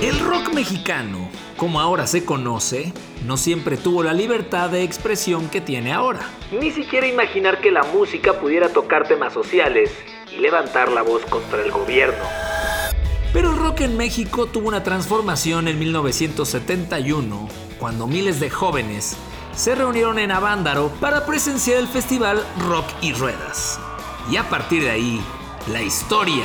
El rock mexicano, como ahora se conoce, no siempre tuvo la libertad de expresión que tiene ahora. Ni siquiera imaginar que la música pudiera tocar temas sociales y levantar la voz contra el gobierno. Pero el rock en México tuvo una transformación en 1971, cuando miles de jóvenes se reunieron en Avándaro para presenciar el festival Rock y Ruedas. Y a partir de ahí, la historia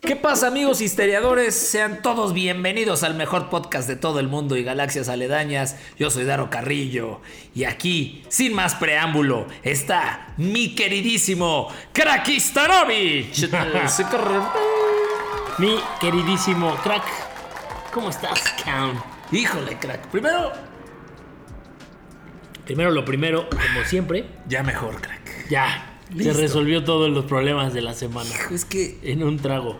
¿Qué pasa amigos histeriadores? Sean todos bienvenidos al mejor podcast de todo el mundo y galaxias aledañas. Yo soy Daro Carrillo y aquí, sin más preámbulo, está mi queridísimo Krakistanovich. Mi queridísimo crack, ¿cómo estás, Count? Híjole, crack. Primero, Primero lo primero, como siempre, ya mejor, crack. ya Listo. se resolvió todos los problemas de la semana Es que en un trago.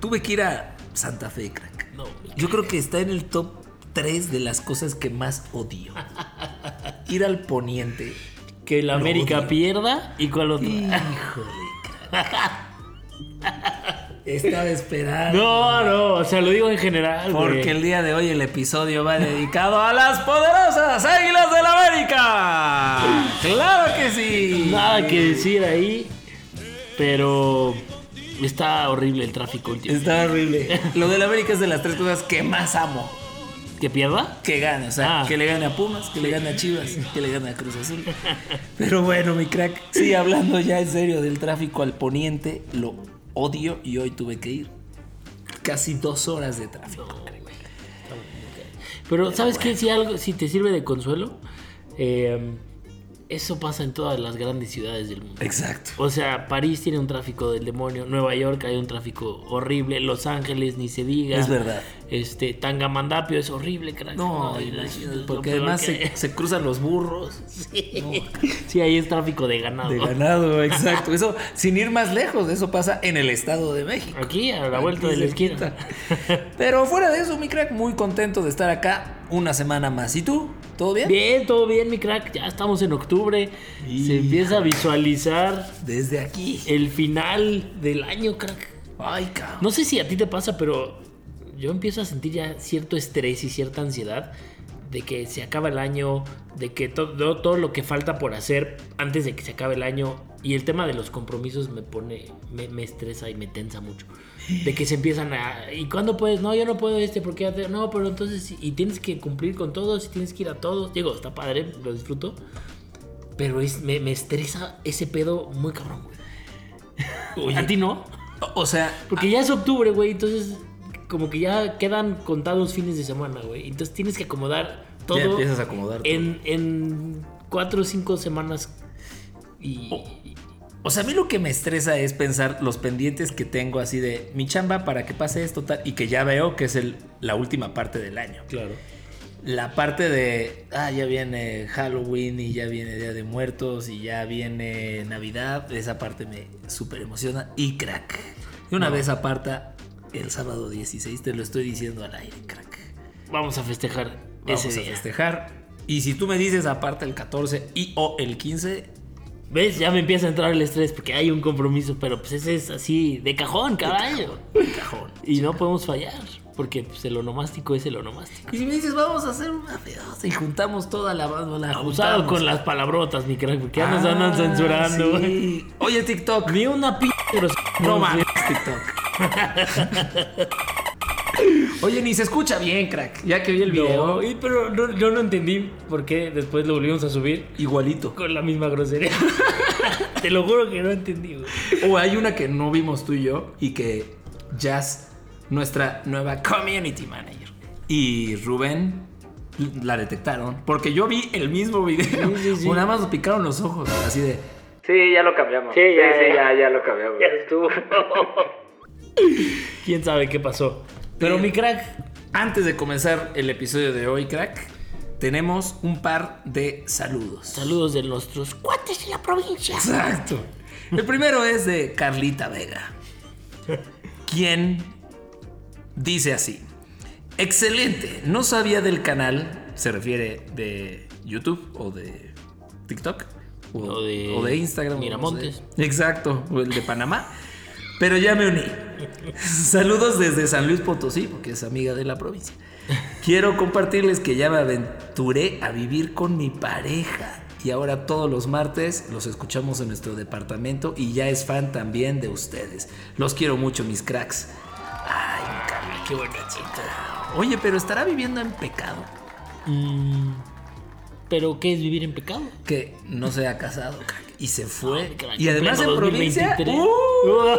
tuve que ir a Santa Fe, crack. No, Yo creo que está en el top 3 de las cosas que más odio. Ir al poniente. que la América odio. pierda y cuál otro. Híjole, crack. Estaba esperando. No, no, o sea, lo digo en general. güey. Porque el día de hoy el episodio va dedicado a las poderosas Águilas del América. ¡Claro que sí! Nada que decir ahí, pero está horrible el tráfico último. Está horrible. Lo del América es de las tres cosas que más amo. ¿Que pierda? Que gane, o sea, Ah. que le gane a Pumas, que le gane a Chivas, que le gane a Cruz Azul. Pero bueno, mi crack, sí, hablando ya en serio del tráfico al poniente, lo odio y hoy tuve que ir. Casi dos horas de tráfico. Pero ¿sabes qué? Si algo, si te sirve de consuelo, eh, eso pasa en todas las grandes ciudades del mundo. Exacto. O sea, París tiene un tráfico del demonio, Nueva York hay un tráfico horrible, Los Ángeles ni se diga. Es verdad. Este, Tangamandapio es horrible, crack. No, es lo porque además se, cruzan los burros. Sí, ahí es tráfico de ganado. De ganado, exacto. Eso, sin ir más lejos, eso pasa en el Estado de México. Aquí, a la vuelta Aquí de la esquina. Pero fuera de eso, mi crack, muy contento de estar acá una semana más. ¿Y tú? ¿Todo bien? Bien, todo bien, mi crack. Ya estamos en octubre. Se empieza a visualizar Desde aquí. el final del año, crack. Ay, cabrón. No sé si a ti te pasa, pero yo empiezo a sentir ya cierto estrés y cierta ansiedad de que se acaba el año, de que todo, todo lo que falta por hacer antes de que se acabe el año y el tema de los compromisos me pone, me, me estresa y me tensa mucho. De que se empiezan a... ¿Y cuándo puedes? No, yo no puedo este porque ya te... No, pero entonces... Y tienes que cumplir con todos y tienes que ir a todos. Digo, está padre, lo disfruto. Pero es, me, me estresa ese pedo muy cabrón, güey. ¿A ti no? O sea, Porque ya es octubre, güey, entonces como que ya quedan contados fines de semana, güey. Entonces tienes que acomodar todo ya empiezas a acomodar. en, en cuatro o cinco semanas. Y O sea, a mí lo que me estresa es pensar los pendientes que tengo así de mi chamba para que pase esto tal y que ya veo que es el, la última parte del año. claro. La parte de, ah, ya viene Halloween y ya viene Día de Muertos y ya viene Navidad, esa parte me súper emociona y crack. Y una No. vez aparta el sábado 16, te lo estoy diciendo al aire, crack. Vamos a festejar Vamos ese a día. festejar. Y si tú me dices aparta el 14 y o el 15, ¿Ves? Ya me empieza a entrar el estrés porque hay un compromiso, pero pues ese es así de cajón cada año. cajón. Y no podemos fallar, porque pues, el onomástico es el onomástico. Y si me dices, vamos a hacer una pedaza y juntamos toda la banda, juntamos. con las palabrotas, mi crack, porque ya nos Ah, andan censurando, güey. sí. Oye, TikTok. Ni una p... No mames, TikTok. Oye, ni se escucha bien, crack. Ya que vi el video. No, y- pero no- yo no entendí por qué después lo volvimos a subir Igualito. con la misma grosería. Te lo juro que no entendí, güey. O hay una que no vimos tú y yo y que Jazz, nuestra nueva community manager, y Rubén la detectaron. Porque yo vi el mismo video. Sí, sí, sí. O nada más nos picaron los ojos. Así de. Sí, ya lo cambiamos. Sí, ya, ya, ya lo cambiamos. Ya estuvo. ¿Quién sabe qué pasó? Pero Bien. mi crack, Antes de comenzar el episodio de hoy, crack, tenemos un par de saludos. saludos de nuestros cuates de la provincia. Exacto. El primero es de Carlita Vega, quien dice así. Excelente, no sabía del canal, se refiere de YouTube o de TikTok o, O de o de Instagram. Miramontes. Exacto, o el de Panamá. Pero ya me uní. Saludos desde San Luis Potosí, porque es amiga de la provincia. Quiero compartirles que ya me aventuré a vivir con mi pareja. Y ahora todos los martes los escuchamos en nuestro departamento y ya es fan también de ustedes. Los quiero mucho, mis cracks. Ay, mi Carla, qué bonita. Oye, pero estará viviendo en pecado. Mm, ¿Pero qué es vivir en pecado? Que no se ha casado, crack, Y se fue. Y además en provincia. 2023. ¡uh!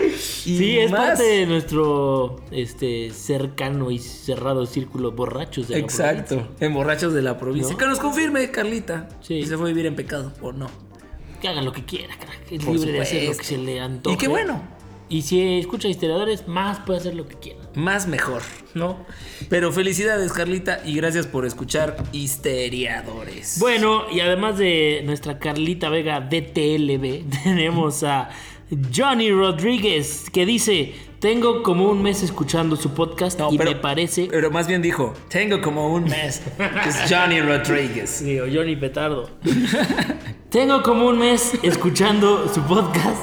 Y sí, es más. parte de nuestro este cercano y cerrado círculo borrachos de la Exacto, provincia. en borrachos de la provincia. ¿No? Que nos confirme, Carlita, Sí. si se fue a vivir en pecado o no. Que hagan lo que quiera, crack. Es Por libre de hacer lo que se le antoje. Y qué bueno, Y si escucha historiadores, más puede hacer lo que quiera. más mejor, ¿no? Pero felicidades, Carlita, y gracias por escuchar Histeriadores. Bueno, y además de nuestra Carlita Vega DTLB, tenemos a Johnny Rodríguez que dice, tengo como un mes escuchando su podcast No, y pero- me parece... Pero más bien dijo, tengo como un mes. que es Johnny Rodríguez. Digo, Johnny Petardo. Tengo como un mes escuchando su podcast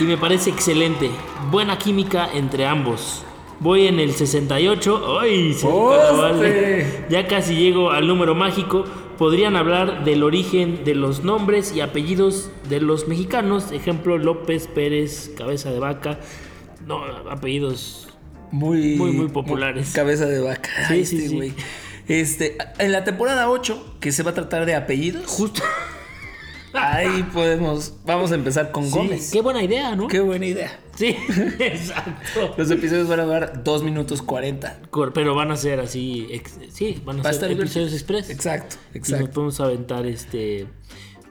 y me parece excelente. Buena química entre ambos. Voy en el 68. ¡Ay! Ya casi llego al número mágico. Podrían hablar del origen de los nombres y apellidos de los mexicanos. Ejemplo, López, Pérez, Cabeza de Vaca. No, apellidos Muy, Muy, muy populares. Cabeza de vaca. Sí, sí, este sí. güey. Este, en la temporada 8, que se va a tratar de apellidos, justo. ahí podemos, vamos a empezar con Sí, Gómez. qué buena idea, ¿no? Qué buena idea. Sí, exacto. Los episodios van a durar 2 minutos 40. Cor- Pero van a ser así, ex- sí, van a, Va a ser estar episodios express. Exacto, Y nos exacto. podemos aventar este.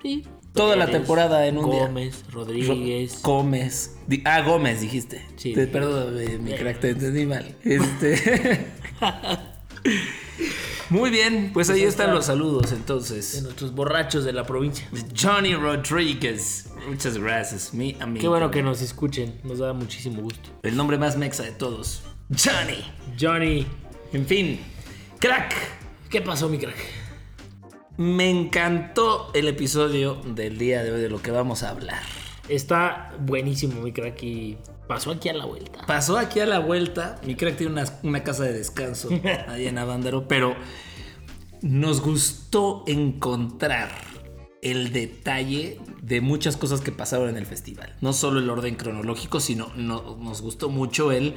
Sí. Toda la temporada en un día. Gómez, Rodríguez. Gómez. Ah, Gómez dijiste. Sí. Te, perdón, eh, mi crack, te entendí mal. Este. Muy bien, pues ahí ahí están está. los saludos de entonces. nuestros borrachos de la provincia. Johnny Rodríguez. Muchas gracias, mi amigo. Qué bueno que nos escuchen, nos da muchísimo gusto. El nombre más mexa de todos. Johnny. Johnny, En fin, crack. ¿qué pasó, mi crack? Me encantó el episodio del día de hoy de lo que vamos a hablar. Está buenísimo, mi crack, y pasó aquí a la vuelta. Pasó aquí a la vuelta. Mi crack tiene una, una casa de descanso ahí en Avándaro, pero nos gustó encontrar el detalle de muchas cosas que pasaron en el festival. No solo el orden cronológico, sino no- nos gustó mucho el,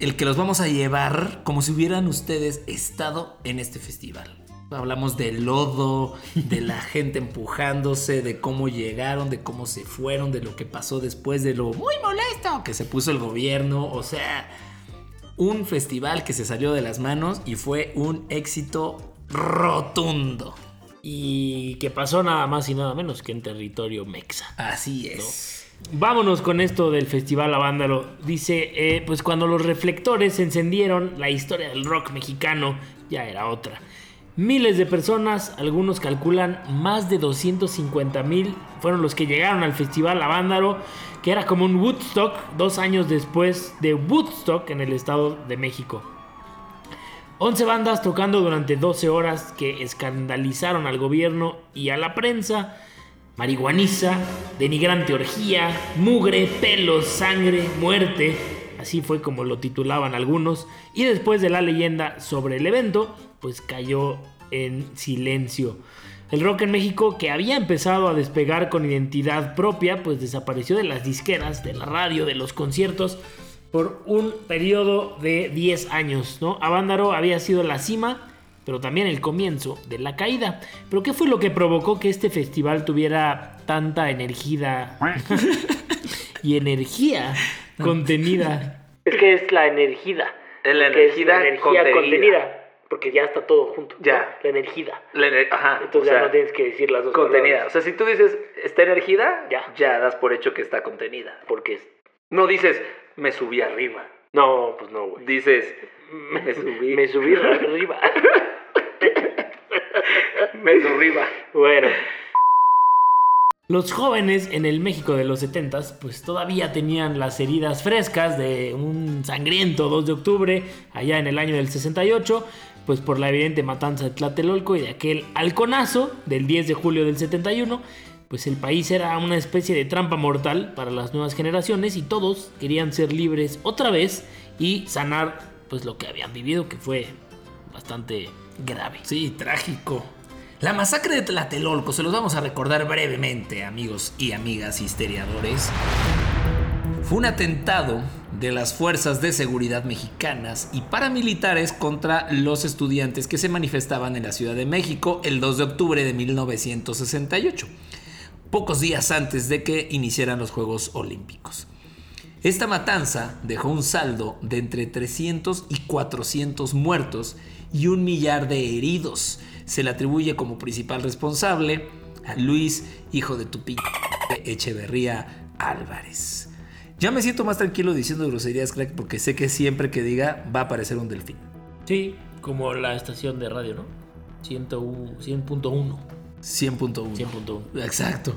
el que los vamos a llevar como si hubieran ustedes estado en este festival. Hablamos del lodo, de la gente empujándose, de cómo llegaron, de cómo se fueron, de lo que pasó después, de lo muy molesto que se puso el gobierno. O sea, un festival que se salió de las manos y fue un éxito rotundo. Y que pasó nada más y nada menos que en territorio mexa. Así es. Vámonos con esto del Festival Avándaro. Dice, eh, pues cuando los reflectores se encendieron, la historia del rock mexicano ya era otra. Miles de personas, algunos calculan más de 250 mil, fueron los que llegaron al Festival Avándaro, que era como un Woodstock dos años después de Woodstock en el Estado de México. 11 bandas tocando durante 12 horas que escandalizaron al gobierno y a la prensa. Marihuaniza, denigrante orgía, mugre, pelos, sangre, muerte. Así fue como lo titulaban algunos. Y después de la leyenda sobre el evento, pues cayó en silencio. El rock en México, que había empezado a despegar con identidad propia, pues desapareció de las disqueras, de la radio, de los conciertos por un periodo de 10 años, ¿no? Avándaro había sido la cima, pero también el comienzo de la caída. Pero ¿qué fue lo que provocó que este festival tuviera tanta energía y energía contenida? Es que es la energía. La es energía la energía contenida. contenida. Porque ya está todo junto. ¿no? Ya. La energía. La ener- Ajá. Entonces ya sea, no tienes que decir las dos contenida. O sea, si tú dices está energida, Ya. ya das por hecho que está contenida. Porque es... No dices me subí arriba. No, pues no, güey. Dices me subí. Me subí arriba. me subí arriba. bueno. Los jóvenes en el México de los 70 pues todavía tenían las heridas frescas de un sangriento 2 de octubre allá en el año del 68, pues por la evidente matanza de Tlatelolco y de aquel halconazo del 10 de julio del 71, pues el país era una especie de trampa mortal para las nuevas generaciones y todos querían ser libres otra vez y sanar pues lo que habían vivido que fue bastante grave. Sí, trágico. La masacre de Tlatelolco, se los vamos a recordar brevemente, amigos y amigas histeriadores. Fue un atentado de las fuerzas de seguridad mexicanas y paramilitares contra los estudiantes que se manifestaban en la Ciudad de México el 2 de octubre de 1968, pocos días antes de que iniciaran los Juegos Olímpicos. Esta matanza dejó un saldo de entre 300 y 400 muertos y un millar de heridos. Se le atribuye como principal responsable a Luis, hijo de tu p Echeverría Álvarez. Ya me siento más tranquilo diciendo groserías, crack, porque sé que siempre que diga va a aparecer un delfín. Sí, como la estación de radio, ¿no? 100.1. 100.1. 100.1. 100.1. Exacto.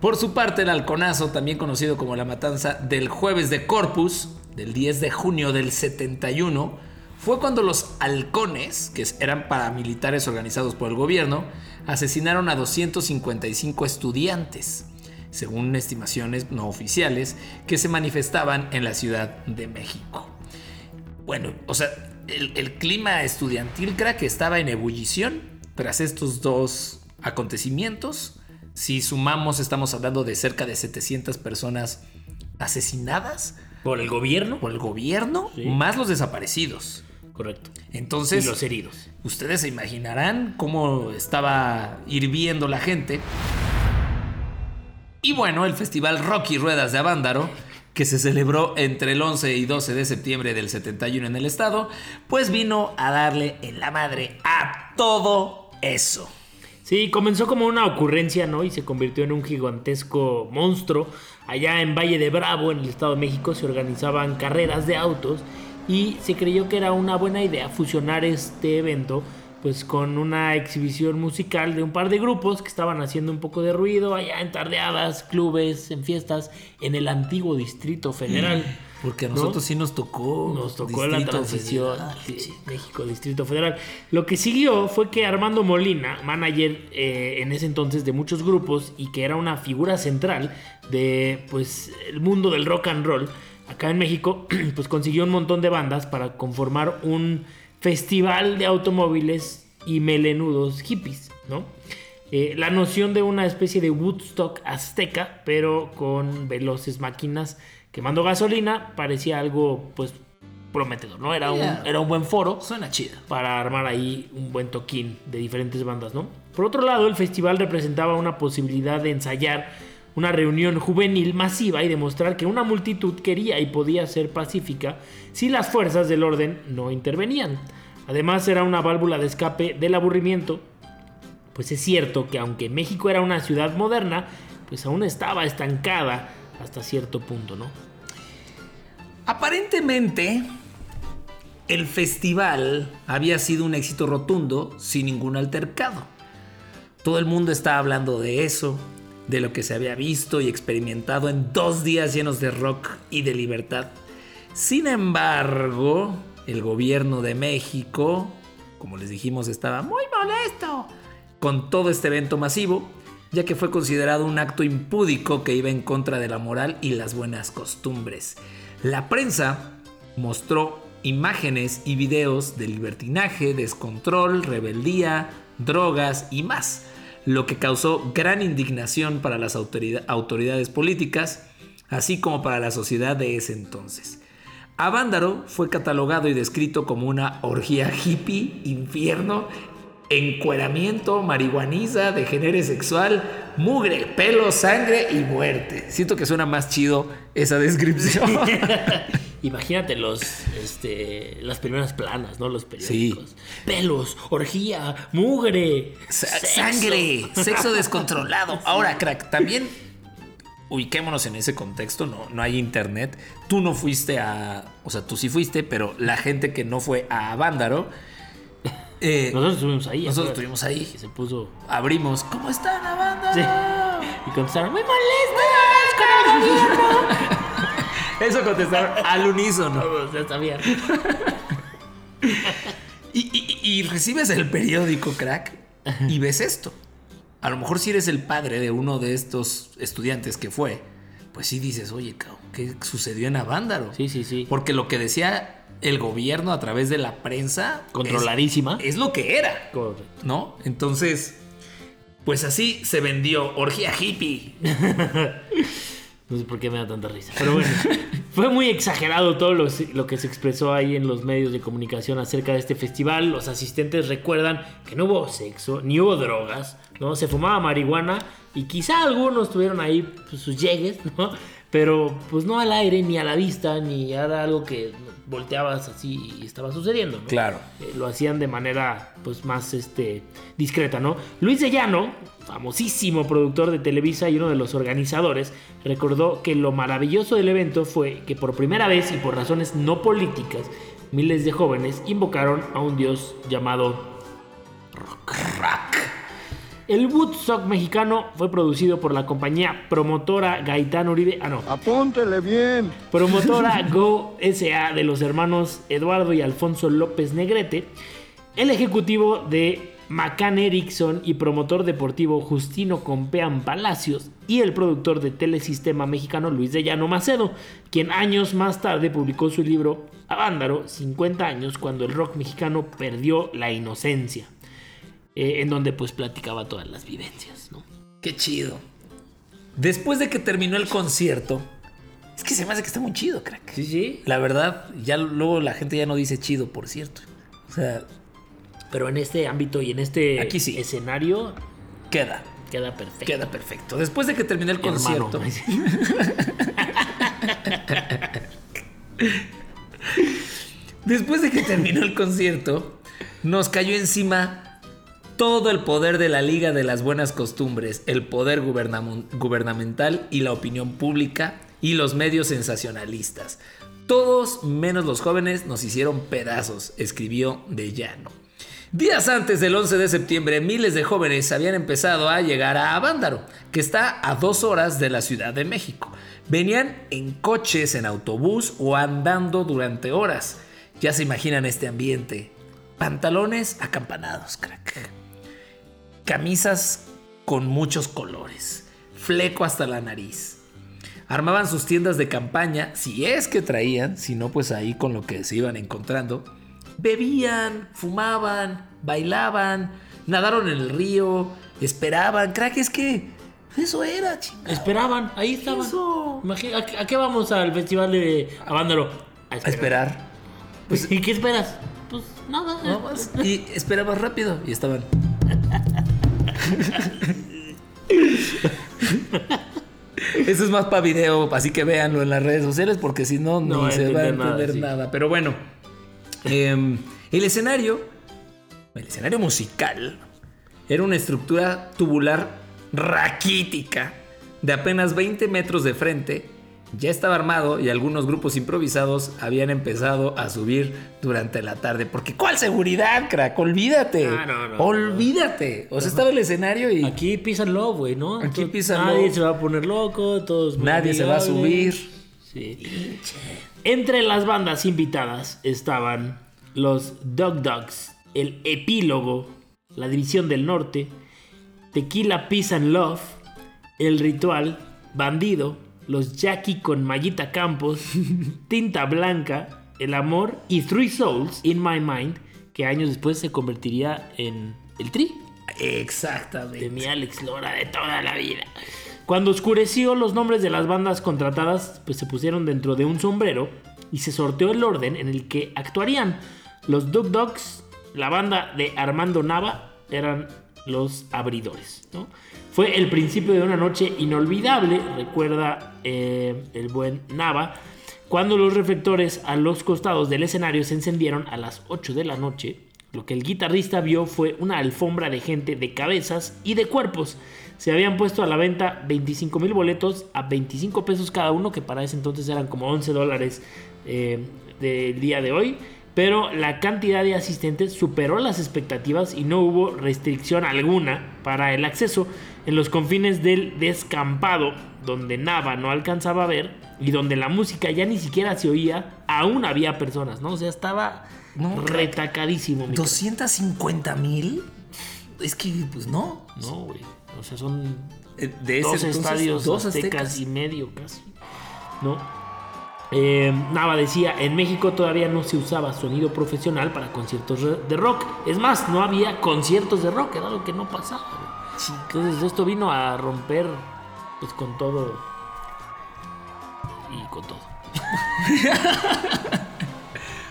Por su parte, el halconazo, también conocido como la matanza del jueves de Corpus, del 10 de junio del 71, fue cuando los halcones, que eran paramilitares organizados por el gobierno, asesinaron a 255 estudiantes, según estimaciones no oficiales, que se manifestaban en la Ciudad de México. Bueno, o sea, el, el clima estudiantil, crack, estaba en ebullición tras estos dos acontecimientos. Si sumamos, estamos hablando de cerca de 700 personas asesinadas ¿Por el gobierno? por el gobierno, Sí. más los desaparecidos. Correcto. Entonces, y los heridos. ustedes se imaginarán cómo estaba hirviendo la gente. Y bueno, el festival Rocky Ruedas de Avándaro, que se celebró entre el 11 y 12 de septiembre del 71 en el estado, pues vino a darle en la madre a todo eso. Sí, comenzó como una ocurrencia, ¿no? Y se convirtió en un gigantesco monstruo. Allá en Valle de Bravo, en el Estado de México, se organizaban carreras de autos y se creyó que era una buena idea fusionar este evento pues con una exhibición musical de un par de grupos que estaban haciendo un poco de ruido allá en tardeadas, clubes, en fiestas en el antiguo Distrito Federal. Porque a ¿no? nosotros sí nos tocó. Nos tocó la transición sí, México, Distrito Federal. Lo que siguió fue que Armando Molina, manager eh, en ese entonces de muchos grupos y que era una figura central de pues el mundo del rock and roll acá en México, pues consiguió un montón de bandas para conformar un festival de automóviles y melenudos hippies, ¿no? Eh, la noción de una especie de Woodstock azteca, pero con veloces máquinas quemando gasolina, parecía algo pues prometedor, ¿no? Era, Yeah. un, era un buen foro Suena chida. para armar ahí un buen toquín de diferentes bandas, ¿no? Por otro lado, el festival representaba una posibilidad de ensayar una reunión juvenil masiva y demostrar que una multitud quería y podía ser pacífica si las fuerzas del orden no intervenían. Además, era una válvula de escape del aburrimiento, pues es cierto que aunque México era una ciudad moderna, pues aún estaba estancada hasta cierto punto, ¿no? Aparentemente, el festival había sido un éxito rotundo sin ningún altercado. Todo el mundo estaba hablando de eso, de lo que se había visto y experimentado en dos días llenos de rock y de libertad. Sin embargo, el gobierno de México, como les dijimos, estaba muy molesto con todo este evento masivo, ya que fue considerado un acto impúdico que iba en contra de la moral y las buenas costumbres. La prensa mostró imágenes y videos de libertinaje, descontrol, rebeldía, drogas y más, lo que causó gran indignación para las autorida- autoridades políticas, así como para la sociedad de ese entonces. Avándaro fue catalogado y descrito como una orgía hippie, infierno, encueramiento, marihuaniza, degenere sexual, mugre, pelo, sangre y muerte. Siento que suena más chido esa descripción. imagínate los, este, las primeras planas, ¿no? Los periódicos. Pelos, orgía, mugre, Sa- sexo. Sangre, sexo descontrolado. Ahora, crack, también ubiquémonos en ese contexto, no, no hay internet. Tú no fuiste a. O sea, tú sí fuiste, pero la gente que no fue a Vándaro. eh, Nosotros estuvimos ahí. nosotros estuvimos ahí. que se puso. Abrimos. ¿Cómo están a Vándaro? Sí. Y contestaron, muy molestos con el gobierno. Eso contestaron al unísono. Todos ya sabían. Y, y- y recibes el periódico, crack, y ves esto. A lo mejor si eres el padre de uno de estos estudiantes que fue, pues sí dices, oye, ¿qué sucedió en Avándaro? Sí, sí, sí. Porque lo que decía el gobierno a través de la prensa... es- Controladísima. Es, lo que era, Correcto. ¿no? Entonces, pues así se vendió orgía hippie. No sé por qué me da tanta risa. Pero bueno, fue muy exagerado todo lo, lo que se expresó ahí en los medios de comunicación acerca de este festival. Los asistentes recuerdan que no hubo sexo, ni hubo drogas, ¿no? Se fumaba marihuana y quizá algunos tuvieron ahí pues, sus llegues, ¿no? Pero pues no al aire, ni a la vista, ni era algo que volteabas así y estaba sucediendo, ¿no? Claro. Eh, lo hacían de manera pues más este discreta, ¿no? Luis de Llano, famosísimo productor de Televisa y uno de los organizadores, recordó que lo maravilloso del evento fue que por primera vez y por razones no políticas, miles de jóvenes invocaron a un dios llamado El Woodstock mexicano fue producido por la compañía promotora Gaitán Uribe. Ah, no. Apúntele bien. Promotora Go SA de los hermanos Eduardo y Alfonso López Negrete. El ejecutivo de Macan Erickson y promotor deportivo Justino Compean Palacios. Y el productor de Telesistema Mexicano Luis de Llano Macedo, quien años más tarde publicó su libro Avándaro, 50 años cuando el rock mexicano perdió la inocencia eh, en donde pues platicaba todas las vivencias, ¿no? Qué chido. Después de que terminó el concierto, es que se me hace que está muy chido, crack. Sí, sí. La verdad, ya luego la gente ya no dice chido, por cierto. O sea, Pero en este ámbito y en este Aquí sí. escenario queda. queda perfecto. Queda perfecto. Después de que terminó el concierto. Después de que terminó el concierto, nos cayó encima todo el poder de la Liga de las Buenas Costumbres, el poder gubernam- gubernamental y la opinión pública y los medios sensacionalistas. Todos, menos los jóvenes, nos hicieron pedazos, escribió De Llano. Días antes del 11 de septiembre, miles de jóvenes habían empezado a llegar a Avándaro, que está a dos horas de la Ciudad de México. Venían en coches, en autobús o andando durante horas. Ya se imaginan este ambiente. Pantalones acampanados, crack. Camisas con muchos colores. Fleco hasta la nariz. Armaban sus tiendas de campaña, si es que traían, si no, pues ahí con lo que se iban encontrando. Bebían, fumaban, bailaban, nadaron en el río, esperaban. Crack, es que eso era, chingada. Esperaban, ahí estaban. Eso. ¿a, qué- vamos al festival de Avándaro? A A esperar. ¿Y qué esperas? Pues nada. No más. Y esperabas rápido y estaban. Eso es más para video, así que véanlo en las redes sociales porque si no, No ni se va a entender nada, entender sí. nada. Pero bueno, em, el escenario, el escenario musical, era una estructura tubular raquítica de apenas 20 metros de frente. Ya estaba armado y algunos grupos improvisados habían empezado a subir durante la tarde. Porque ¿cuál seguridad, crack? Olvídate. Ah, no, no, Olvídate. O sea, estaba el escenario y Aquí pisan love, güey, ¿no? Aquí pisan Nadie se va a poner loco, todos nadie se va a subir. Sí. Entre las bandas invitadas estaban los Dog Dogs, el Epílogo, la División del Norte, Tequila Peace and Love, El Ritual, Bandido, los Jackie con Mayita Campos, Tinta Blanca, El Amor y Three Souls in My Mind, que años después se convertiría en el Tri Exactamente. de mi Alex Lora de toda la vida. Cuando oscureció, los nombres de las bandas contratadas pues, se pusieron dentro de un sombrero y se sorteó el orden en el que actuarían. Los Dug Dogs, la banda de Armando Nava, eran los abridores. ¿no? Fue el principio de una noche inolvidable, recuerda eh, el buen Nava, cuando los reflectores a los costados del escenario se encendieron a las 8 de la noche, lo que el guitarrista vio fue una alfombra de gente de cabezas y de cuerpos. Se habían puesto a la venta 25 mil boletos a 25 pesos cada uno, que para ese entonces eran como 11 dólares eh, del día de hoy. Pero la cantidad de asistentes superó las expectativas y no hubo restricción alguna para el acceso en los confines del descampado, donde Nava no alcanzaba a ver y donde la música ya ni siquiera se oía, aún había personas, ¿no? O sea, estaba retacadísimo. 250 mil. Es que, pues no. No, güey. O sea, son Eh, De ese dos entonces, estadios dos aztecas aztecas. y medio casi. ¿No? Eh, Nava decía, en México todavía no se usaba sonido profesional para conciertos de rock. Es más, no había conciertos de rock, era lo que no pasaba. Entonces esto vino a romper pues con todo y con todo.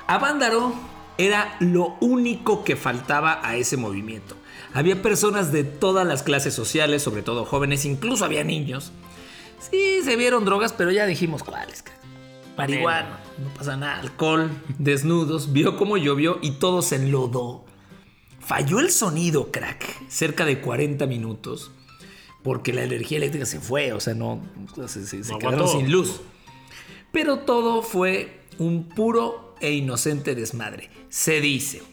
Avándaro era lo único que faltaba a ese movimiento. Había personas de todas las clases sociales, sobre todo jóvenes, incluso había niños. Sí, se vieron drogas, pero ya dijimos cuáles. Marihuana, no pasa nada. Alcohol, desnudos, vio cómo llovió y todo se enlodó. Falló el sonido, crack, cerca de 40 minutos, porque la energía eléctrica se fue, o sea, no, se, se- se No quedaron sin luz. Pero todo fue un puro e inocente desmadre. Se dice.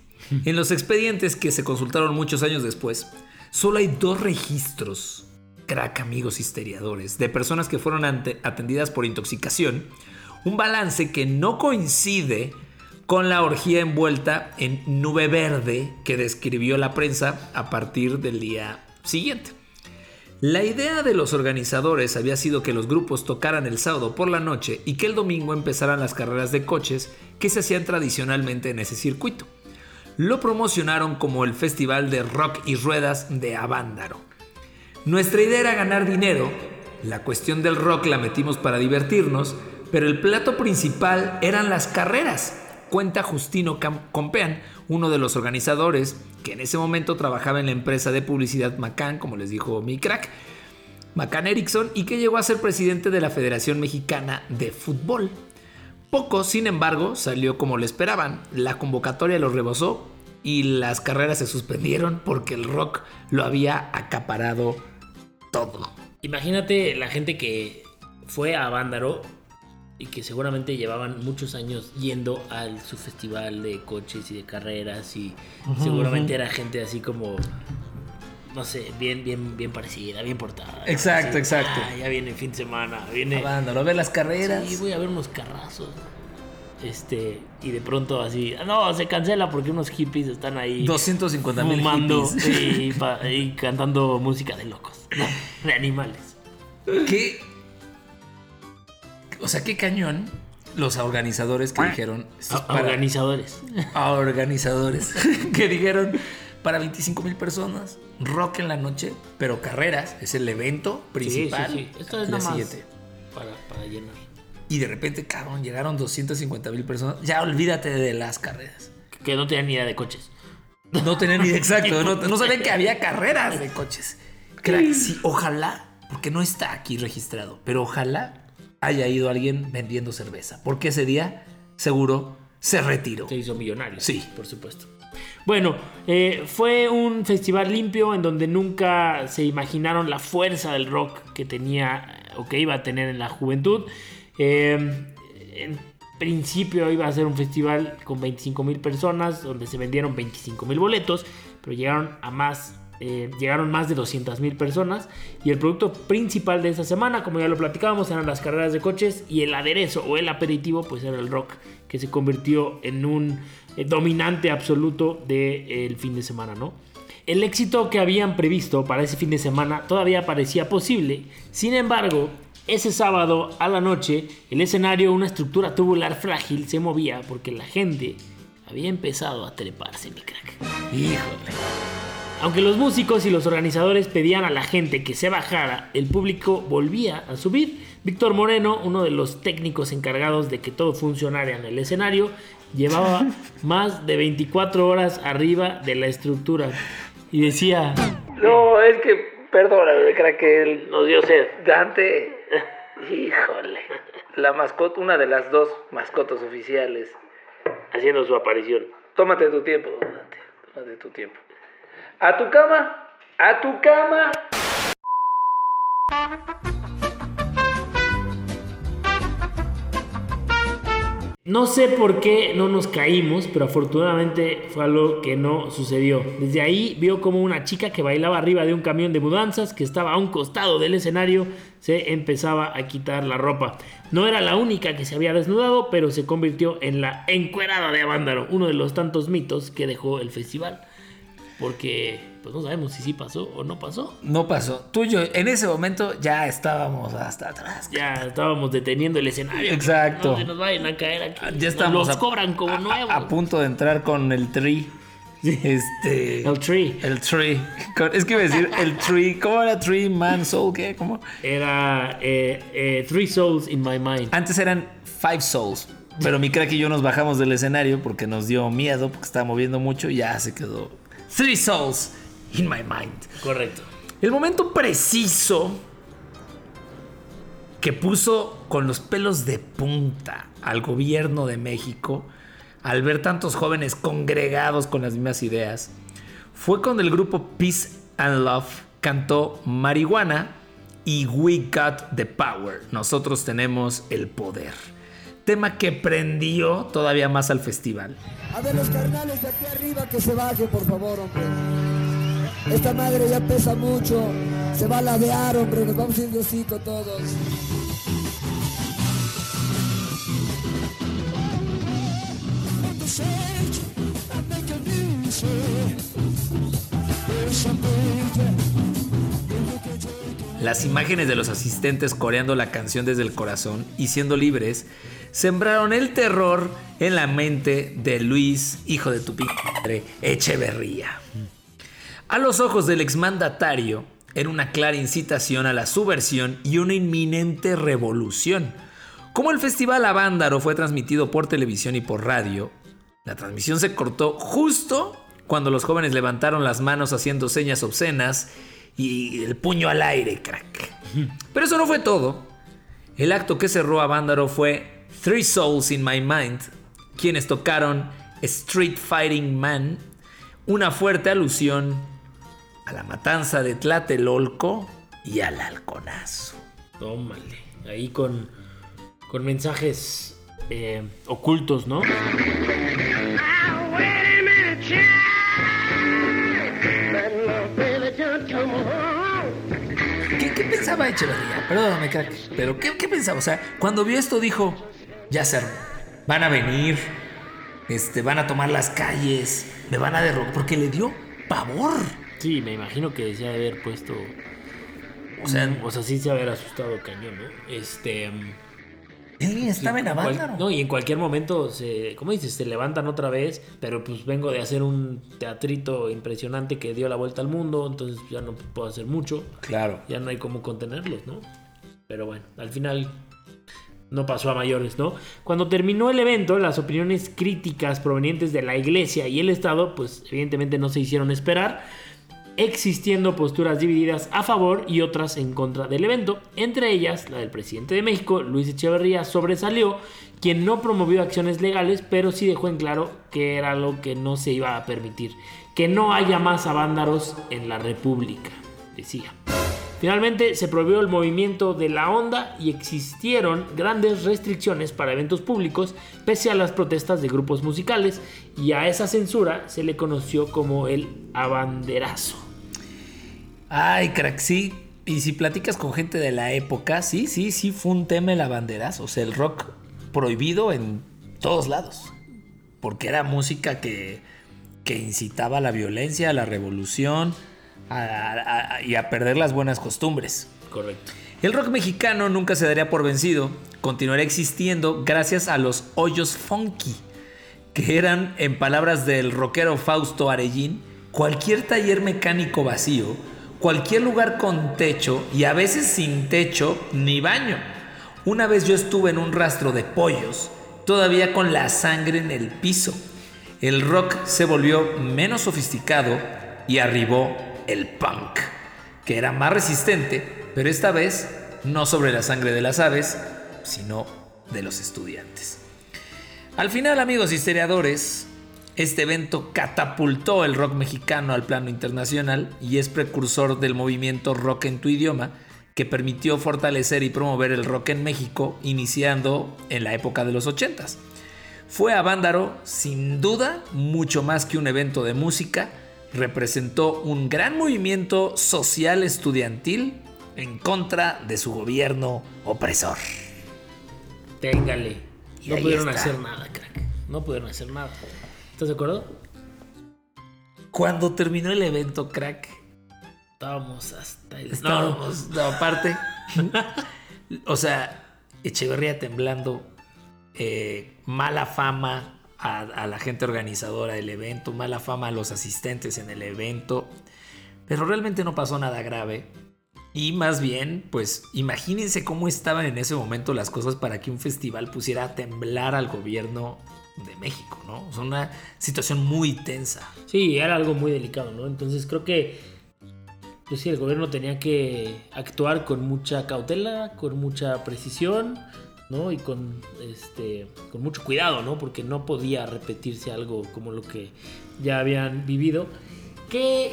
En los expedientes que se consultaron muchos años después, solo hay dos registros, crack amigos histeriadores, de personas que fueron atendidas por intoxicación. Un balance que no coincide con la orgía envuelta en nube verde que describió la prensa a partir del día siguiente. La idea de los organizadores había sido que los grupos tocaran el sábado por la noche y que el domingo empezaran las carreras de coches que se hacían tradicionalmente en ese circuito. Lo promocionaron como el Festival de Rock y Ruedas de Avándaro. Nuestra idea era ganar dinero, la cuestión del rock la metimos para divertirnos, pero el plato principal eran las carreras. Cuenta Justino Compean, uno de los organizadores, que en ese momento trabajaba en la empresa de publicidad Macan, como les dijo mi crack, Macan Erickson, y que llegó a ser presidente de la Federación Mexicana de Fútbol. Poco, sin embargo, salió como le esperaban. La convocatoria lo rebosó y las carreras se suspendieron porque el rock lo había acaparado todo. Imagínate la gente que fue a Vándaro y que seguramente llevaban muchos años yendo al su festival de coches y de carreras y seguramente era gente así como no sé, bien bien bien parecida, bien portada. Exacto, Así, exacto. "Ah, ya viene el fin de semana, viene Avándalo, ve las carreras. Sí, voy a ver unos carrazos. Este, y de pronto así, "Ah, no, se cancela porque unos hippies están ahí 250 mil fumando y, y cantando música de locos, de animales. ¿Qué? O sea, qué cañón los organizadores que dijeron. esto es A- para- Organizadores. a organizadores que dijeron para 25 mil personas, rock en la noche, pero carreras es el evento principal. Sí, sí, sí. Esto es nada más siguiente. para, para llenar. Y de repente, cabrón, llegaron 250 mil personas. Ya olvídate de las carreras. Que no tenían ni idea de coches. No tenían ni exacto, no, no sabían que había carreras de coches. Crack, sí, ojalá, porque no está aquí registrado, pero ojalá haya ido alguien vendiendo cerveza, porque ese día seguro se retiró. Se hizo millonario. Sí. Por supuesto. Bueno, eh, fue un festival limpio en donde nunca se imaginaron la fuerza del rock que tenía o que iba a tener en la juventud. Eh, en principio iba a ser un festival con 25 mil personas, donde se vendieron 25 mil boletos, pero llegaron a más. Eh, llegaron más de 200 mil personas y el producto principal de esta semana, como ya lo platicábamos, eran las carreras de coches y el aderezo o el aperitivo, pues era el rock, que se convirtió en un eh, dominante absoluto del fin de semana, ¿no? El éxito que habían previsto para ese fin de semana todavía parecía posible, sin embargo, ese sábado a la noche, el escenario, una estructura tubular frágil, se movía porque la gente había empezado a treparse, mi crack. Híjole. Aunque los músicos y los organizadores pedían a la gente que se bajara, el público volvía a subir. Víctor Moreno, uno de los técnicos encargados de que todo funcionara en el escenario, llevaba más de 24 horas arriba de la estructura. Y decía, No, es que, perdóname, crack, que el nos dio sed. Dante, híjole, la mascota, una de las dos mascotas oficiales. Haciendo su aparición. Tómate tu tiempo, Dante. Tómate tu tiempo. A tu cama. A tu cama. No sé por qué no nos caímos, pero afortunadamente fue algo que no sucedió. Desde ahí vio como una chica que bailaba arriba de un camión de mudanzas que estaba a un costado del escenario se empezaba a quitar la ropa. No era la única que se había desnudado, pero se convirtió en la encuerada de Avándaro, uno de los tantos mitos que dejó el festival. Porque pues no sabemos si sí pasó o no pasó. No pasó. Tú y yo, en ese momento ya estábamos hasta atrás. Ya estábamos deteniendo el escenario. Exacto. No se nos vayan a caer aquí. Ya estamos. Los a- cobran como a- nuevos. A, punto de entrar con el tree. Este. El tree. El tree. Es que iba a decir el tree. ¿Cómo era tree, man, soul? ¿Qué? ¿Cómo? Era eh, eh, Three Souls in My Mind. Antes eran five souls. Pero mi crack y yo nos bajamos del escenario porque nos dio miedo, porque estaba moviendo mucho y ya se quedó. Three souls in my mind. Correcto. El momento preciso que puso con los pelos de punta al gobierno de México al ver tantos jóvenes congregados con las mismas ideas fue cuando el grupo Peace and Love cantó Marihuana y We Got the Power. Nosotros tenemos el poder. Tema que prendió todavía más al festival. A ver, los carnales de aquí arriba que se bajen, por favor, hombre. Esta madre ya pesa mucho. Se va a ladear, hombre. Nos vamos a ir de todos. Las imágenes de los asistentes coreando la canción desde el corazón y siendo libres sembraron el terror en la mente de Luis, hijo de tu padre, Echeverría. A los ojos del exmandatario era una clara incitación a la subversión y una inminente revolución. Como el festival Avándaro fue transmitido por televisión y por radio, la transmisión se cortó justo cuando los jóvenes levantaron las manos haciendo señas obscenas y el puño al aire, crack. Pero eso no fue todo. El acto que cerró a Vándaro fue Three Souls in My Mind, quienes tocaron Street Fighting Man, una fuerte alusión a la matanza de Tlatelolco y al halconazo. Tómale. Ahí con, con mensajes eh, ocultos, ¿no? ¿Qué, qué pensaba Echeverría? Perdóname, crack. Pero ¿qué, qué pensaba? O sea, cuando vio esto dijo, ya se. Van a venir, este, van a tomar las calles, me van a derrotar. Porque le dio pavor. Sí, me imagino que se ha de haber puesto. O sea, O sea, sí se haber asustado cañón, ¿no? Este. Ni estaba en Avándaro. No, y en cualquier momento se, ¿cómo dices? Se levantan otra vez, pero pues vengo de hacer un teatrito impresionante que dio la vuelta al mundo, entonces ya no puedo hacer mucho, Claro. ya no hay cómo contenerlos, ¿no? Pero bueno, al final no pasó a mayores, ¿no? Cuando terminó el evento, las opiniones críticas provenientes de la iglesia y el Estado, pues evidentemente no se hicieron esperar, existiendo posturas divididas a favor y otras en contra del evento. Entre ellas, la del presidente de México, Luis Echeverría, sobresalió, quien no promovió acciones legales, pero sí dejó en claro que era algo que no se iba a permitir. Que no haya más avándaros en la República, decía. Finalmente se prohibió el movimiento de la onda y existieron grandes restricciones para eventos públicos pese a las protestas de grupos musicales y a esa censura se le conoció como el abanderazo. Ay, crack, sí. Y si platicas con gente de la época, sí, sí, sí fue un tema el abanderazo. O sea, el rock prohibido en todos lados. Porque era música que, que incitaba a la violencia, a la revolución a- a- a- y a perder las buenas costumbres. Correcto. El rock mexicano nunca se daría por vencido, continuaría existiendo gracias a los hoyos funky, que eran, en palabras del rockero Fausto Arellín, cualquier taller mecánico vacío, cualquier lugar con techo y a veces sin techo ni baño. Una vez yo estuve en un rastro de pollos, todavía con la sangre en el piso. El rock se volvió menos sofisticado y arribó el punk, que era más resistente, pero esta vez no sobre la sangre de las aves, sino de los estudiantes. Al final, amigos historiadores, este evento catapultó el rock mexicano al plano internacional y es precursor del movimiento rock en tu idioma que permitió fortalecer y promover el rock en México iniciando en la época de los 80s. Fue a Vándaro, sin duda, mucho más que un evento de música, representó un gran movimiento social estudiantil en contra de su gobierno opresor. Téngale. Y No pudieron está. hacer nada, crack. No pudieron hacer nada. ¿Estás de acuerdo? Cuando terminó el evento, crack, Estábamos hasta el. estábamos, no, aparte, o sea, Echeverría temblando, eh, mala fama a, a la gente organizadora del evento, mala fama a los asistentes en el evento, pero realmente no pasó nada grave. Y más bien, pues imagínense cómo estaban en ese momento las cosas para que un festival pusiera a temblar al gobierno de México, ¿no? Es una situación muy tensa. Sí, era algo muy delicado, ¿no? Entonces creo que, pues sí, el gobierno tenía que actuar con mucha cautela, con mucha precisión, ¿no? Y con, este, con mucho cuidado, ¿no? Porque no podía repetirse algo como lo que ya habían vivido. ¿Qué,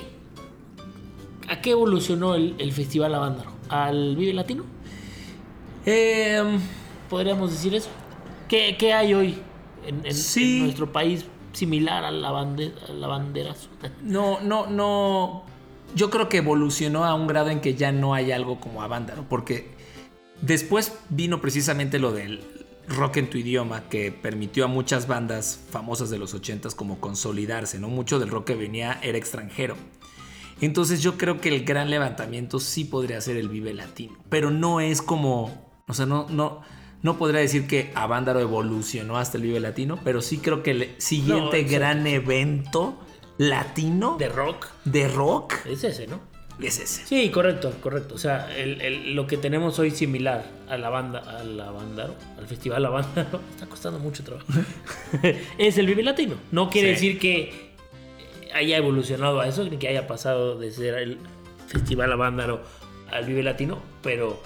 ¿A qué evolucionó el, el Festival Avándaro? ¿Al Vive Latino? Em, ¿Podríamos decir eso? ¿Qué, qué hay hoy en, en- Sí. en nuestro país similar a la, bande, a la? No, no, no. Yo creo que evolucionó a un grado en que ya no hay algo como Avándaro, porque después vino precisamente lo del rock en tu idioma, que permitió a muchas bandas famosas de los 80s como consolidarse, ¿no? Mucho del rock que venía era extranjero. Entonces yo creo que el gran levantamiento sí podría ser el Vive Latino, pero no es como, o sea, no, no, no podría decir que Avándaro evolucionó hasta el Vive Latino, pero sí creo que el siguiente gran evento latino De rock. de rock Es ese, ¿no? es ese. Sí, correcto, correcto. O sea, el- el- lo que tenemos hoy similar a la banda, a la al festival Banda, está costando mucho trabajo. es el Vive Latino. No quiere Sí. decir que haya evolucionado a eso, ni que haya pasado de ser el festival Avándaro al Vive Latino, pero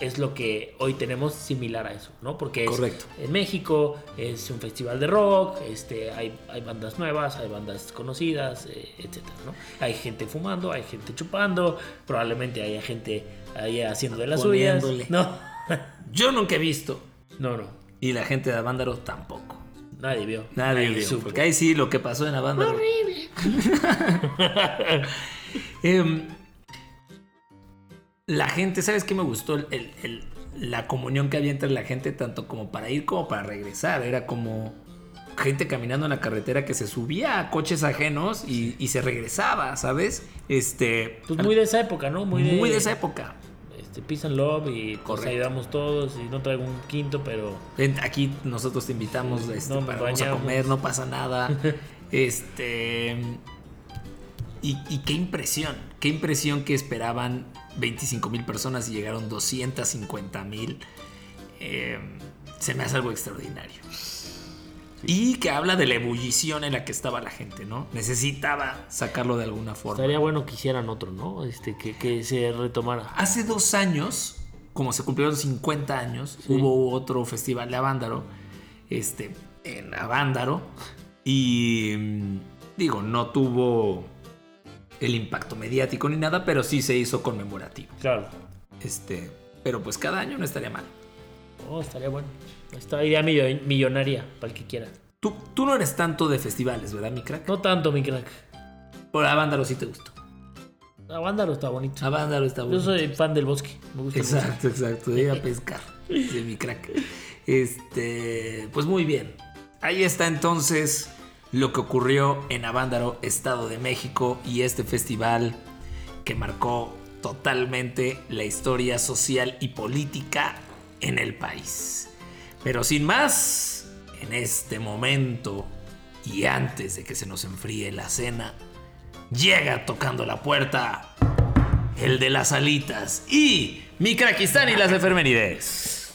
es lo que hoy tenemos similar a eso, ¿no? Porque es Correcto. en México, es un festival de rock, este, hay, hay bandas nuevas, hay bandas conocidas, eh, etcétera, ¿no? Hay gente fumando, hay gente chupando, probablemente haya gente ahí haciendo de las suyas. No, Yo nunca he visto no, no, y la gente de Avándaro tampoco. nadie vio. Nadie vio, supo. porque ahí sí lo que pasó en Avándaro. Em, la gente, ¿sabes qué me gustó? El- el- el- la comunión que había entre la gente, tanto como para ir como para regresar. Era como gente caminando en la carretera que se subía a coches ajenos y, y se regresaba, ¿sabes? Este. Pues muy de esa época, ¿no? Muy muy de, de esa época. Este, peace and love y Correcto. ayudamos todos y no traigo un quinto, pero aquí nosotros te invitamos Sí, este, no, para vamos a comer, no pasa nada. este. Y, y qué impresión, qué impresión que esperaban 25 mil personas y llegaron 250 mil. Eh, se me hace algo extraordinario. Y que habla de la ebullición en la que estaba la gente, ¿no? Necesitaba sacarlo de alguna forma. estaría bueno que hicieran otro, ¿no? Este, que, que se retomara. Hace dos años, como se cumplieron 50 años, hubo otro festival de Avándaro, este, en Avándaro, y mm, digo, no tuvo el impacto mediático ni nada, pero sí se hizo conmemorativo. Claro. Este, pero pues cada año no estaría mal. Oh, estaría bueno. Esta idea millo- millonaria para el que quiera. Tú, tú no eres tanto de festivales, ¿verdad, mi crack? No tanto, mi crack. Por Avándaro sí te gustó. Avándaro está bonito. Avándaro está bueno. Yo soy fan del bosque. Me gusta. Exacto, exacto. De ir a pescar. De mi crack. Este, pues muy bien. Ahí está entonces lo que ocurrió en Avándaro, Estado de México, y este festival que marcó totalmente la historia social y política en el país. Pero sin más, en este momento y antes de que se nos enfríe la cena, llega tocando la puerta el de las alitas y mi craquistán y las efemérides.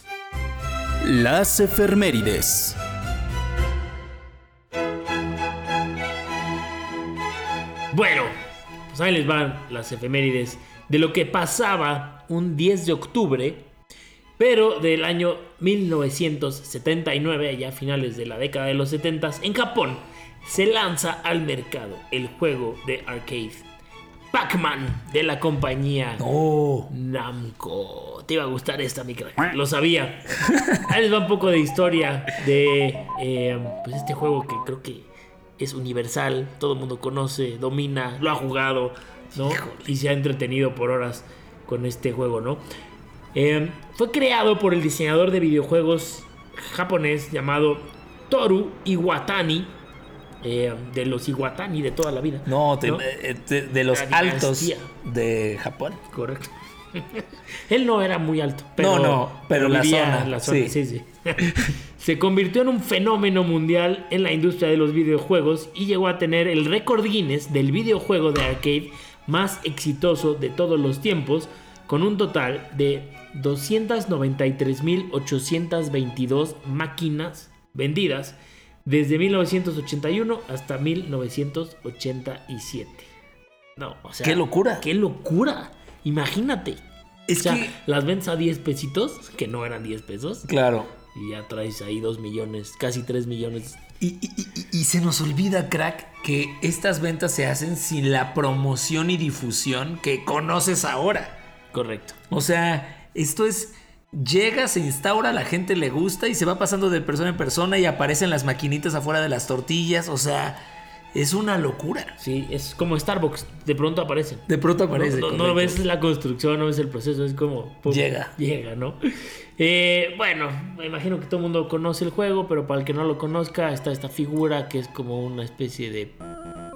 Las efemérides. Bueno, pues ahí les van las efemérides de lo que pasaba un 10 de octubre, Pero del año 1979, ya a finales de la década de los 70, en Japón se lanza al mercado el juego de arcade Pac-Man de la compañía Oh. Namco. Te iba a gustar esta, mi crack. Lo sabía. Ahí les va un poco de historia de eh, pues este juego que creo que es universal. Todo el mundo conoce, domina, lo ha jugado, ¿no? Y se ha entretenido por horas con este juego, ¿no? Eh, fue creado por el diseñador de videojuegos japonés llamado Toru Iwatani. eh, de los Iwatani de toda la vida. No, te- eh, te- de los altos de Japón. Correcto. Él no era muy alto. Pero, No, no, pero la zona, la zona, sí. sí, sí. Se convirtió en un fenómeno mundial en la industria de los videojuegos y llegó a tener el récord Guinness del videojuego de arcade más exitoso de todos los tiempos, con un total de 293.822 máquinas vendidas desde 1981 hasta 1987. No, o sea, ¡Qué locura! ¡Qué locura! Imagínate. Es o sea, que- las vendes a 10 pesitos, que no eran 10 pesos, Claro. y ya traes ahí 2 millones, casi 3 millones. Y, y- y- y se nos olvida, crack, que estas ventas se hacen sin la promoción y difusión que conoces ahora. Correcto. O sea, esto es. Llega, se instaura, la gente le gusta y se va pasando de persona en persona y aparecen las maquinitas afuera de las tortillas. O sea, es una locura. Sí, es como Starbucks, de pronto aparecen. De pronto aparece. no, no ves la construcción, no ves el proceso, es como... pum, Llega. Llega, ¿no? Eh, bueno, me imagino que todo el mundo conoce el juego, pero para el que no lo conozca está esta figura que es como una especie de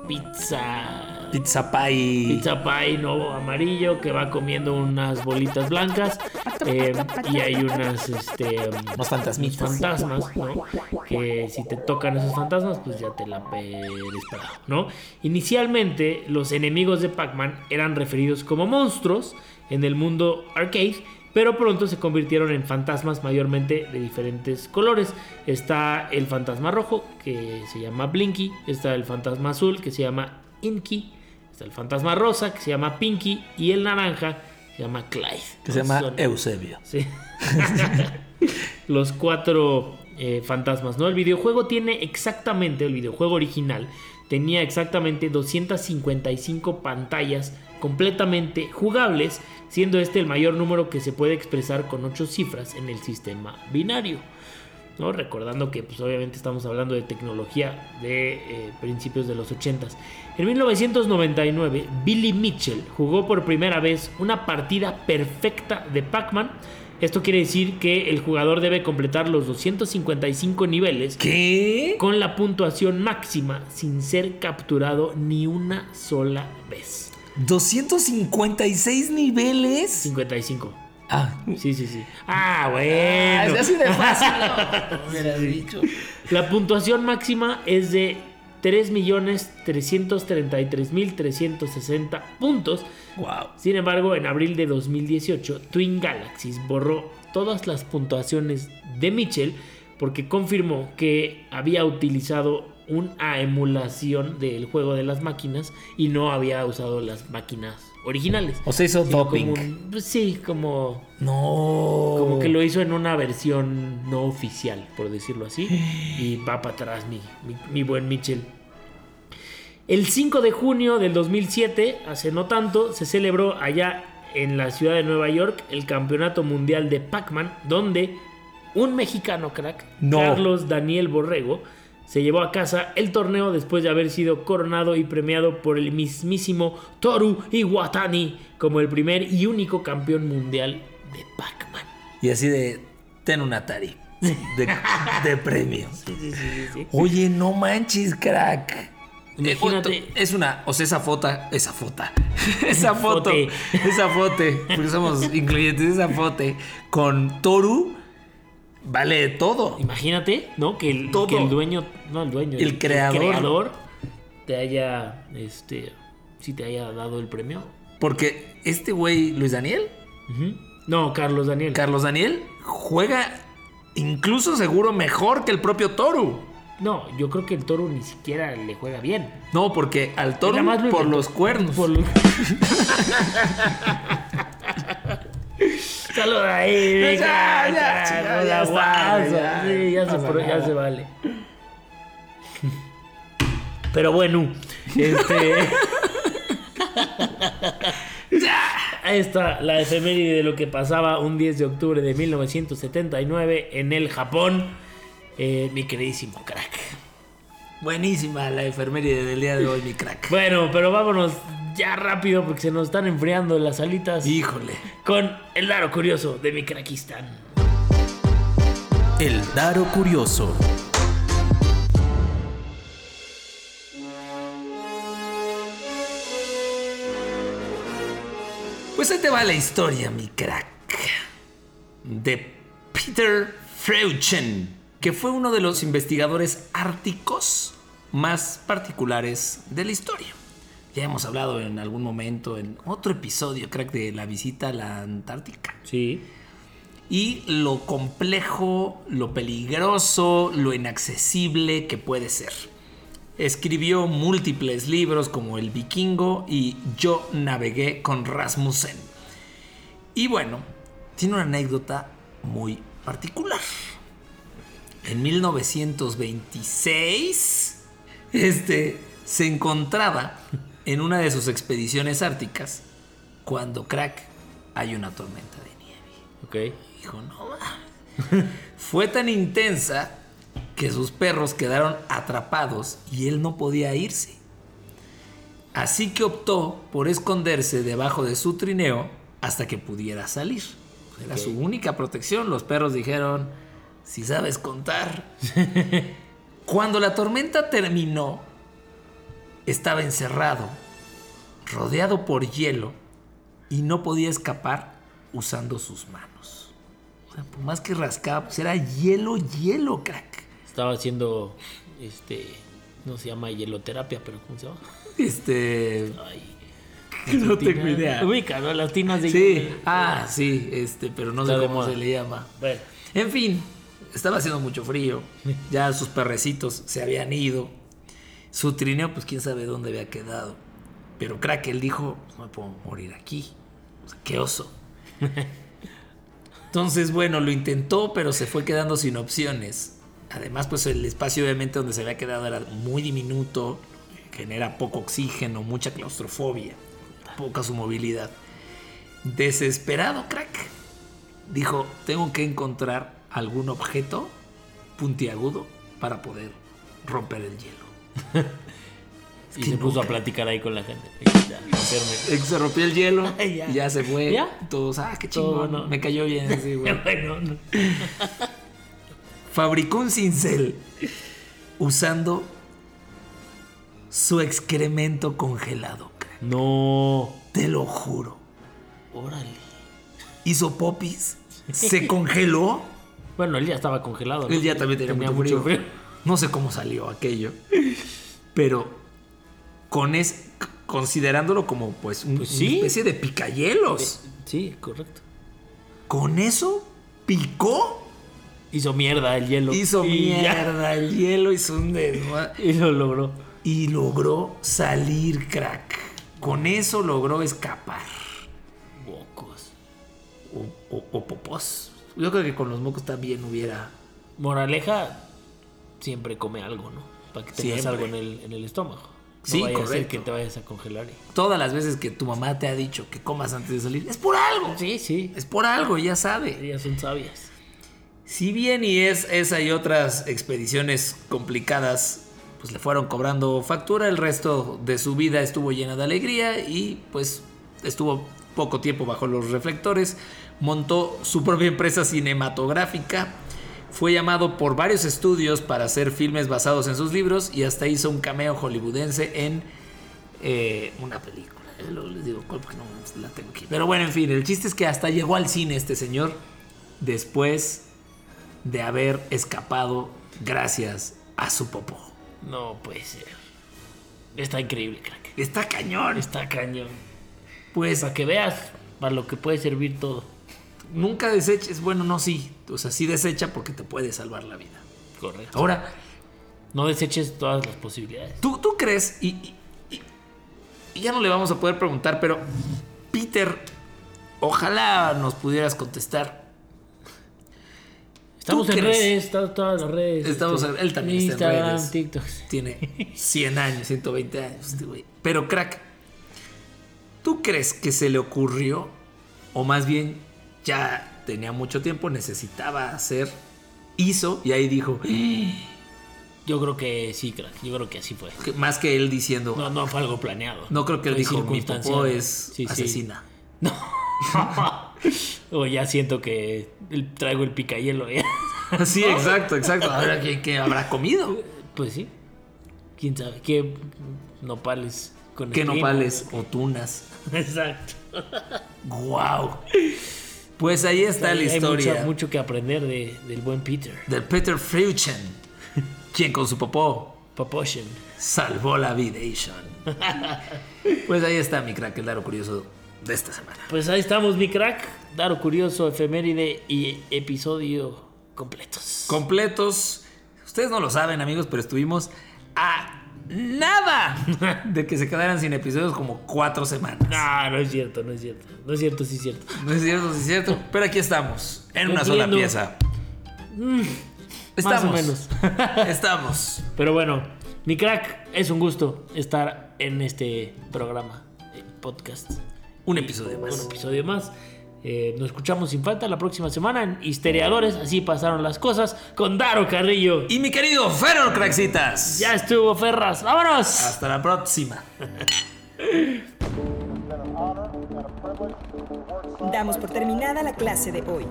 pizza... Pizza pie. Pizza pie no amarillo que va comiendo unas bolitas blancas eh, y hay unas este Unos fantasmitas. fantasmas ¿no? que si te tocan esos fantasmas pues ya te la eres parado ¿no? inicialmente los enemigos de Pac-Man eran referidos como monstruos en el mundo arcade pero pronto se convirtieron en fantasmas mayormente de diferentes colores. Está el fantasma rojo, que se llama Blinky. Está el fantasma azul, que se llama Inky. Está el fantasma rosa, que se llama Pinky. Y el naranja, se llama Clyde. Que se llama Son- Eusebio. Sí. Los cuatro eh, fantasmas, ¿no? El videojuego tiene exactamente, el videojuego original, tenía exactamente 255 pantallas completamente jugables, siendo este el mayor número que se puede expresar con 8 cifras en el sistema binario. ¿no? Recordando que pues, obviamente estamos hablando de tecnología de eh, principios de los 80s. En 1999, Billy Mitchell jugó por primera vez una partida perfecta de Pac-Man. Esto quiere decir que el jugador debe completar los 255 niveles ¿Qué? con la puntuación máxima sin ser capturado ni una sola vez. 256 niveles. 55. Ah, Sí, sí, sí. Ah, Ah, bueno. es así de fácil. no, hubieras dicho. La puntuación máxima es de 3.333.360 puntos. Wow. Sin embargo, en abril de 2018, Twin Galaxies borró todas las puntuaciones de Mitchell porque confirmó que había utilizado una emulación del juego de las máquinas y no había usado las máquinas originales. O sea, hizo doping. como un- pues sí, como No. como que lo hizo en una versión no oficial, por decirlo así. Y va para atrás mi, mi- mi buen Mitchell. El 5 de junio del 2007, hace no tanto, se celebró allá en la ciudad de Nueva York el Campeonato Mundial de Pac-Man, donde un mexicano crack, No. Carlos Daniel Borrego, se llevó a casa el torneo después de haber sido coronado y premiado por el mismísimo Toru Iwatani como el primer y único campeón mundial de Pac-Man. Y así de. Ten un Atari. De, de premio. Sí, sí, sí, sí, sí. Oye, no manches, crack. Imagínate. Eh, Es una. O sea, esa foto. Esa foto. Esa foto. Fote. Esa foto. Porque somos incluyentes. Esa foto. Con Toru. Vale todo. Imagínate, ¿no? Que el, Todo. que el dueño, no el dueño, El creador. creador te haya, este, sí te haya dado el premio. Porque este güey, Luis Daniel. No, Carlos Daniel. Carlos Daniel, juega incluso seguro mejor que el propio Toru. No, yo creo que el toro ni siquiera le juega bien. No, porque al Nada más lo por los cuernos. Por los- Saluda ahí, mi Ya, ya, ya, ya Sí, ya, se, pro- ya se vale. Pero bueno, este. Ahí está la efeméride de lo que pasaba un 10 de octubre de 1979 en el Japón. Eh, mi queridísimo crack. Buenísima la enfermería del día de hoy, mi crack. Bueno, pero vámonos ya rápido porque se nos están enfriando las alitas. Híjole. Con el Laro Curioso de mi craquistán. El Daro Curioso. Pues ahí te va la historia, mi crack. De Peter Freuchen, que fue uno de los investigadores árticos más particulares de la historia. Ya hemos hablado en algún momento, en otro episodio, crack, de la visita a la Antártica. Sí. Y lo complejo, lo peligroso, lo inaccesible que puede ser. Escribió múltiples libros como El Vikingo y Yo navegué con Rasmussen. Y bueno, tiene una anécdota muy particular. En 1926, este se encontraba en una de sus expediciones árticas cuando crack hay una tormenta de nieve. Ok. Dijo, no mames. Fue tan intensa que sus perros quedaron atrapados y él no podía irse. Así que optó por esconderse debajo de su trineo hasta que pudiera salir. Era su única protección. Los perros dijeron, si sabes contar. Cuando la tormenta terminó, estaba encerrado, rodeado por hielo y no podía escapar usando sus manos. O sea, por más que rascaba, pues era hielo, hielo, crack. Estaba haciendo. Este. No se llama hieloterapia, pero ¿cómo se llama? Este. Ay. No tengo idea. Ubica, ¿no? Las tinas de Sí, hielo. ah, sí, este, pero no sé Está cómo se le llama. Bueno. En fin, estaba haciendo mucho frío. Ya sus perrecitos se habían ido. Su trineo, pues quién sabe dónde había quedado. Pero crack, él dijo, no me puedo morir aquí. O sea, qué oso. Entonces, bueno, lo intentó, pero se fue quedando sin opciones. Además, pues el espacio obviamente donde se había quedado era muy diminuto, genera poco oxígeno, mucha claustrofobia, poca su movilidad. Desesperado, crack. Dijo, tengo que encontrar algún objeto puntiagudo para poder romper el hielo. Y se puso a platicar ahí con la gente. Se rompió el hielo, Ya. y ya se fue. ¿Ya? Todos, ah, qué chingón. bueno. Me cayó bien, sí, bueno, no. Fabricó un cincel usando su excremento congelado. crack. No. Te lo juro. Órale. Hizo popis, se congeló. Bueno, él ya estaba congelado. ¿no? Él ya también tenía, mucho, frío. No sé cómo salió aquello. Pero con es considerándolo como pues, un- Pues una especie de picayelos. Sí, correcto. Con eso picó, Hizo mierda el hielo. hizo ya. mierda el hielo, hizo un desma- Y lo logró. y logró salir, crack. Con eso logró escapar. Bocos. O, o- o popós. Yo creo que con los mocos también hubiera. Moraleja, siempre come algo, ¿no? Para que tengas Siempre. algo en el, en el estómago. No Sí, vaya a ser correcto. que te vayas a congelar. y- Todas las veces que tu mamá te ha dicho que comas antes de salir, es por algo. Sí, sí. Es por algo, ya sabe. Ellas son sabias. Si bien y es esa y otras expediciones complicadas, pues le fueron cobrando factura, el resto de su vida estuvo llena de alegría y pues estuvo poco tiempo bajo los reflectores, montó su propia empresa cinematográfica, fue llamado por varios estudios para hacer filmes basados en sus libros y hasta hizo un cameo hollywoodense en eh, una película. Eh, les digo cuál porque no la tengo aquí. Pero bueno, en fin, el chiste es que hasta llegó al cine este señor después de haber escapado gracias a su popó. No puede ser. Está increíble, crack. Está cañón. Está cañón. Pues Para que veas para lo que puede servir todo. Nunca deseches, bueno, no, sí, o sea, sí desecha porque te puede salvar la vida. Correcto. Ahora, No deseches todas las posibilidades. ¿tú, tú crees, y, y- y- y ya no le vamos a poder preguntar, pero Peter Ojalá nos pudieras contestar. Estamos ¿Tú en crees? redes, está- todas las redes. Estamos este, en- él también está en redes. TikTok. Tiene 100 años, 120 años este güey. Pero crack, ¿tú crees que se le ocurrió? O más bien ya tenía mucho tiempo, necesitaba hacer, hizo y ahí dijo, Yo creo que sí, crack. Yo creo que así fue. más que él diciendo, No, no fue algo planeado. no creo que él dijo, mi popó es Sí, sí. asesina. o ya siento que el- traigo el picayelo. ¿eh? Sí, exacto, exacto. Ahora, ¿qué, qué habrá comido? Pues sí. Quién sabe. ¿Qué nopales con ¿Qué espino? nopales o tunas? Exacto. ¡Wow! Pues ahí está la Hay historia mucho, mucho que aprender de, del buen Peter. de Peter Freuchen, quien con su popó Paposhen. salvó la vida. Pues ahí está mi crack, el dato curioso de esta semana. Pues ahí estamos, mi crack. Daro curioso, efeméride y episodio completos. Completos. Ustedes no lo saben, amigos, pero estuvimos a nada de que se quedaran sin episodios como cuatro semanas. No, no es cierto, no es cierto. No es cierto, sí es cierto. No es cierto, sí es cierto. Pero aquí estamos, en una sola pieza. Más o menos. Estamos. Pero bueno, mi crack, es un gusto estar en este programa, eh, podcast. Un episodio más. Un episodio más. Eh, nos escuchamos sin falta la próxima semana en Histeriadores. Así pasaron las cosas con Daro Carrillo. Y mi querido Ferro Craxitas. Ya estuvo, Ferras. ¡Vámonos! Hasta la próxima. Damos por terminada la clase de hoy.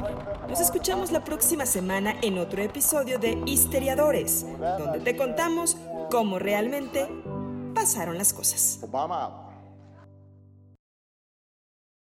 Nos escuchamos la próxima semana en otro episodio de Histeriadores, donde te contamos cómo realmente pasaron las cosas. Obama out.